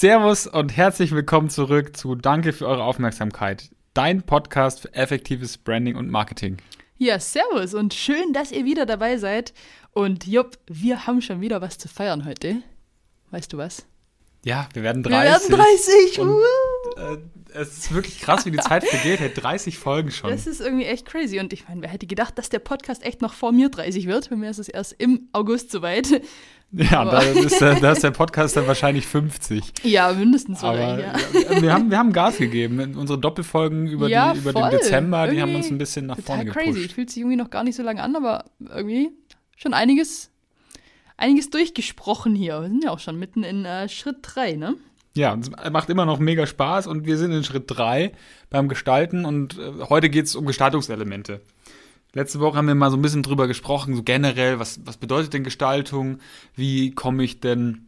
Servus und herzlich willkommen zurück zu Danke für eure Aufmerksamkeit. Dein Podcast für effektives Branding und Marketing. Ja, servus und schön, dass ihr wieder dabei seid. Und jupp, wir haben schon wieder was zu feiern heute. Weißt du was? Ja, wir werden 30. Wir werden 30. Und, äh, es ist wirklich krass, wie die Zeit vergeht. Hey, 30 Folgen schon. Das ist irgendwie echt crazy. Und ich meine, wer hätte gedacht, dass der Podcast echt noch vor mir 30 wird? Bei mir ist es erst im August soweit. Ja, da ist, der, da ist, der, Podcast dann wahrscheinlich 50. Ja, mindestens Aber ja. wir, haben, wir haben Gas gegeben. Unsere Doppelfolgen über, ja, die, über den Dezember, irgendwie die haben uns ein bisschen nach vorne gepusht. crazy. Fühlt sich irgendwie noch gar nicht so lange an, aber irgendwie schon einiges, einiges durchgesprochen hier. Wir sind ja auch schon mitten in äh, Schritt 3, ne? Ja, es macht immer noch mega Spaß und wir sind in Schritt 3 beim Gestalten und äh, heute geht es um Gestaltungselemente. Letzte Woche haben wir mal so ein bisschen drüber gesprochen, so generell, was, was bedeutet denn Gestaltung? Wie komme ich denn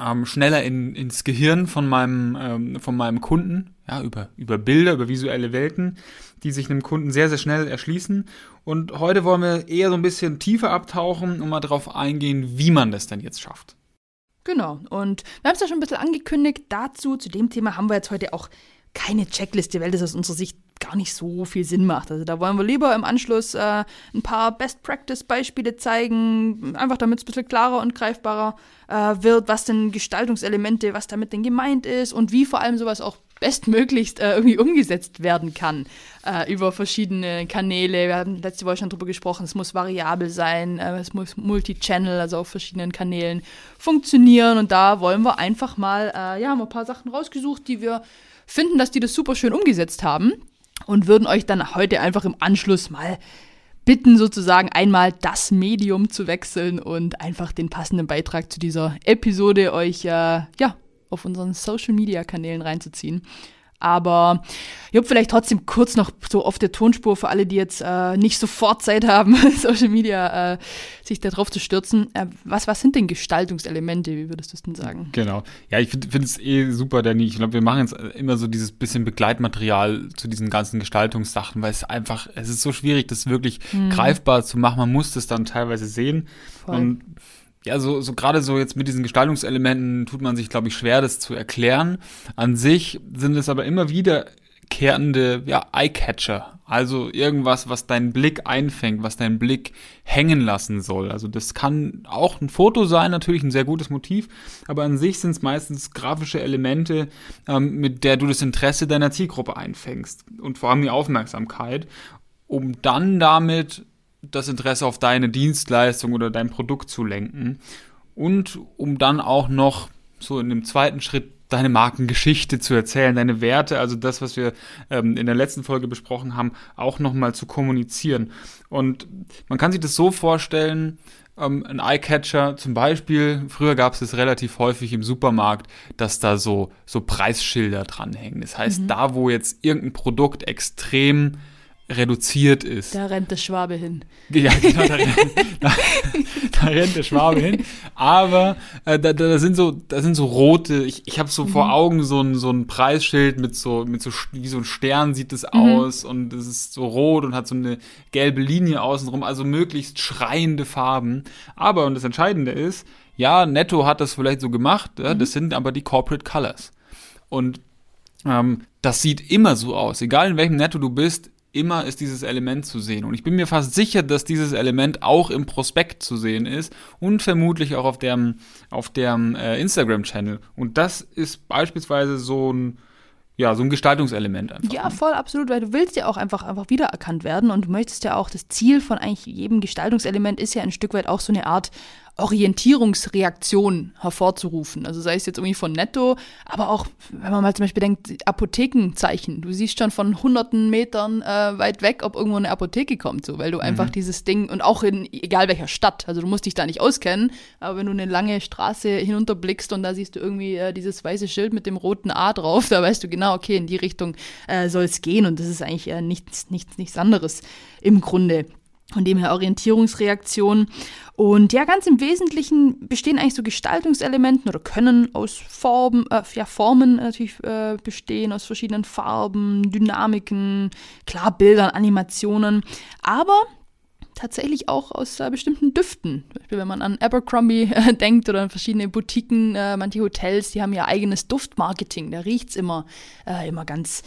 ähm, schneller in, ins Gehirn von meinem, ähm, von meinem Kunden? Ja, über, über Bilder, über visuelle Welten, die sich einem Kunden sehr, sehr schnell erschließen. Und heute wollen wir eher so ein bisschen tiefer abtauchen und mal darauf eingehen, wie man das denn jetzt schafft. Genau. Und wir haben es ja schon ein bisschen angekündigt. Dazu, zu dem Thema haben wir jetzt heute auch keine Checkliste, weil das aus unserer Sicht gar nicht so viel Sinn macht. Also da wollen wir lieber im Anschluss äh, ein paar Best-Practice-Beispiele zeigen, einfach damit es ein bisschen klarer und greifbarer äh, wird, was denn Gestaltungselemente, was damit denn gemeint ist und wie vor allem sowas auch bestmöglichst äh, irgendwie umgesetzt werden kann äh, über verschiedene Kanäle. Wir haben letzte Woche schon drüber gesprochen, es muss variabel sein, äh, es muss Multi-Channel, also auf verschiedenen Kanälen funktionieren und da wollen wir einfach mal, äh, ja, haben wir ein paar Sachen rausgesucht, die wir finden, dass die das super schön umgesetzt haben und würden euch dann heute einfach im Anschluss mal bitten, sozusagen einmal das Medium zu wechseln und einfach den passenden Beitrag zu dieser Episode euch äh, ja auf unseren Social Media Kanälen reinzuziehen. Aber ich habe vielleicht trotzdem kurz noch so auf der Tonspur für alle, die jetzt äh, nicht sofort Zeit haben, Social Media äh, sich darauf zu stürzen. Äh, was, was sind denn Gestaltungselemente? Wie würdest du es denn sagen? Genau. Ja, ich finde es eh super, Danny. Ich glaube, wir machen jetzt immer so dieses bisschen Begleitmaterial zu diesen ganzen Gestaltungssachen, weil es einfach, es ist so schwierig, das wirklich mhm. greifbar zu machen. Man muss das dann teilweise sehen. Voll. Und ja, so, so gerade so jetzt mit diesen Gestaltungselementen tut man sich, glaube ich, schwer, das zu erklären. An sich sind es aber immer wiederkehrende, ja, Eyecatcher. Also irgendwas, was deinen Blick einfängt, was deinen Blick hängen lassen soll. Also das kann auch ein Foto sein, natürlich ein sehr gutes Motiv, aber an sich sind es meistens grafische Elemente, ähm, mit der du das Interesse deiner Zielgruppe einfängst und vor allem die Aufmerksamkeit, um dann damit das Interesse auf deine Dienstleistung oder dein Produkt zu lenken und um dann auch noch so in dem zweiten Schritt deine Markengeschichte zu erzählen, deine Werte, also das, was wir ähm, in der letzten Folge besprochen haben, auch nochmal zu kommunizieren. Und man kann sich das so vorstellen, ähm, ein Eyecatcher zum Beispiel, früher gab es das relativ häufig im Supermarkt, dass da so, so Preisschilder dranhängen. Das heißt, mhm. da wo jetzt irgendein Produkt extrem reduziert ist. Da rennt der Schwabe hin. Ja, genau, da, rennt, da, da rennt der Schwabe hin. Aber äh, da, da sind so, da sind so rote, ich, ich habe so mhm. vor Augen so ein, so ein Preisschild mit so, mit so, wie so ein Stern sieht es mhm. aus und es ist so rot und hat so eine gelbe Linie außenrum, also möglichst schreiende Farben. Aber, und das Entscheidende ist, ja, Netto hat das vielleicht so gemacht, ja, mhm. das sind aber die Corporate Colors. Und ähm, das sieht immer so aus. Egal in welchem Netto du bist, immer ist dieses Element zu sehen. Und ich bin mir fast sicher, dass dieses Element auch im Prospekt zu sehen ist und vermutlich auch auf dem, auf dem äh, Instagram-Channel. Und das ist beispielsweise so ein, ja, so ein Gestaltungselement einfach. Ja, ne? voll, absolut, weil du willst ja auch einfach, einfach wiedererkannt werden und du möchtest ja auch, das Ziel von eigentlich jedem Gestaltungselement ist ja ein Stück weit auch so eine Art Orientierungsreaktion hervorzurufen. Also sei es jetzt irgendwie von Netto, aber auch, wenn man mal zum Beispiel denkt, Apothekenzeichen. Du siehst schon von hunderten Metern äh, weit weg, ob irgendwo eine Apotheke kommt, so, weil du einfach mhm. dieses Ding und auch in egal welcher Stadt, also du musst dich da nicht auskennen, aber wenn du eine lange Straße hinunterblickst und da siehst du irgendwie äh, dieses weiße Schild mit dem roten A drauf, da weißt du genau, okay, in die Richtung äh, soll es gehen und das ist eigentlich äh, nichts, nichts, nichts anderes im Grunde. Von dem her Orientierungsreaktion. Und ja, ganz im Wesentlichen bestehen eigentlich so Gestaltungselementen oder können aus Formen, äh, ja, Formen natürlich äh, bestehen, aus verschiedenen Farben, Dynamiken, klar, Bildern, Animationen. Aber tatsächlich auch aus äh, bestimmten Düften. Zum Beispiel, wenn man an Abercrombie äh, denkt oder an verschiedene Boutiquen, äh, manche Hotels, die haben ja eigenes Duftmarketing. Da riecht es immer, äh, immer ganz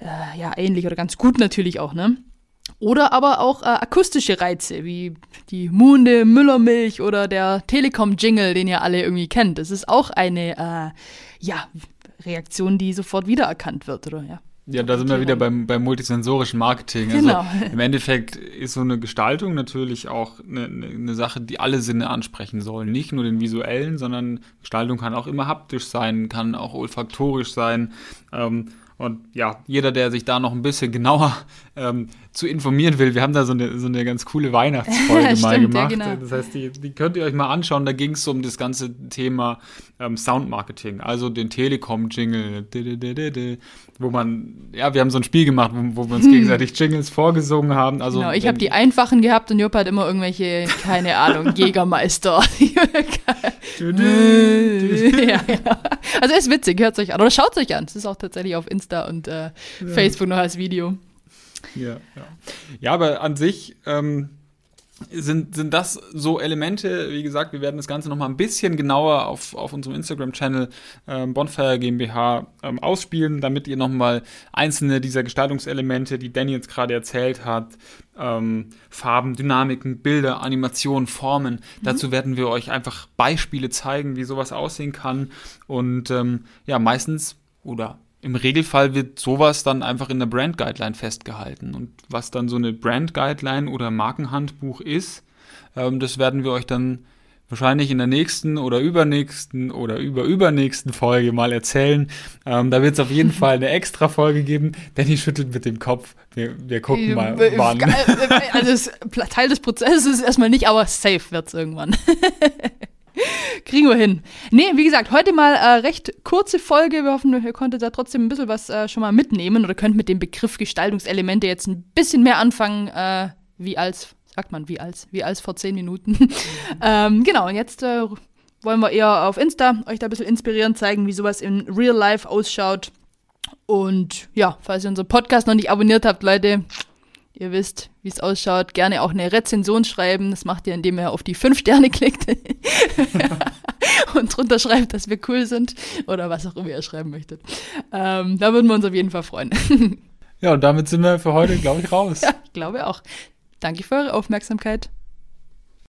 äh, ja, ähnlich oder ganz gut natürlich auch, ne? Oder aber auch äh, akustische Reize, wie die Munde Müllermilch oder der Telekom-Jingle, den ihr alle irgendwie kennt. Das ist auch eine äh, ja, Reaktion, die sofort wiedererkannt wird, oder? Ja. Ja, da sind wir wieder beim, beim multisensorischen Marketing. Genau. Also im Endeffekt ist so eine Gestaltung natürlich auch eine, eine Sache, die alle Sinne ansprechen soll. Nicht nur den visuellen, sondern Gestaltung kann auch immer haptisch sein, kann auch olfaktorisch sein. Ähm, und ja, jeder, der sich da noch ein bisschen genauer ähm, zu informieren will, wir haben da so eine, so eine ganz coole Weihnachtsfolge Stimmt, mal ja, gemacht. genau. Das heißt, die, die könnt ihr euch mal anschauen. Da ging es um das ganze Thema ähm, Soundmarketing, also den Telekom-Jingle, wo man, ja, wir haben so ein Spiel gemacht, wo, wo wir uns gegenseitig Jingles vorgesungen haben. Also, Genau, ich habe die einfachen gehabt und Jupp hat immer irgendwelche, keine Ahnung, Jägermeister. ja, ja. Also ist witzig, hört euch an. Oder schaut euch an. Es ist auch tatsächlich auf Insta und äh, Facebook noch als Video. Ja, ja. ja, aber an sich ähm, sind, sind das so Elemente, wie gesagt, wir werden das Ganze nochmal ein bisschen genauer auf, auf unserem Instagram-Channel ähm, Bonfire GmbH ähm, ausspielen, damit ihr nochmal einzelne dieser Gestaltungselemente, die Danny jetzt gerade erzählt hat, ähm, Farben, Dynamiken, Bilder, Animationen, Formen, dazu werden wir euch einfach Beispiele zeigen, wie sowas aussehen kann. Und ähm, ja, meistens oder im Regelfall wird sowas dann einfach in der Brand Guideline festgehalten. Und was dann so eine Brand Guideline oder Markenhandbuch ist, ähm, das werden wir euch dann wahrscheinlich in der nächsten oder übernächsten oder überübernächsten Folge mal erzählen. Ähm, da wird es auf jeden Fall eine extra Folge geben. Danny schüttelt mit dem Kopf. Wir, wir gucken mal, Äh, wann. Also Teil des Prozesses ist erstmal nicht, aber safe wird es irgendwann. Kriegen wir hin. Nee, wie gesagt, heute mal äh, recht kurze Folge. Wir hoffen, ihr konntet da trotzdem ein bisschen was äh, schon mal mitnehmen oder könnt mit dem Begriff Gestaltungselemente jetzt ein bisschen mehr anfangen, äh, wie als, sagt man, wie als, wie als vor zehn Minuten. ähm, genau, und jetzt äh, wollen wir eher auf Insta euch da ein bisschen inspirieren, zeigen, wie sowas in Real Life ausschaut. Und ja, falls ihr unseren Podcast noch nicht abonniert habt, Leute, ihr wisst, wie es ausschaut, gerne auch eine Rezension schreiben. Das macht ihr, indem ihr auf die fünf Sterne klickt und drunter schreibt, dass wir cool sind oder was auch immer ihr schreiben möchtet. Ähm, da würden wir uns auf jeden Fall freuen. Ja, und damit sind wir für heute, glaube ich, raus. ja, ich glaube auch. Danke für eure Aufmerksamkeit.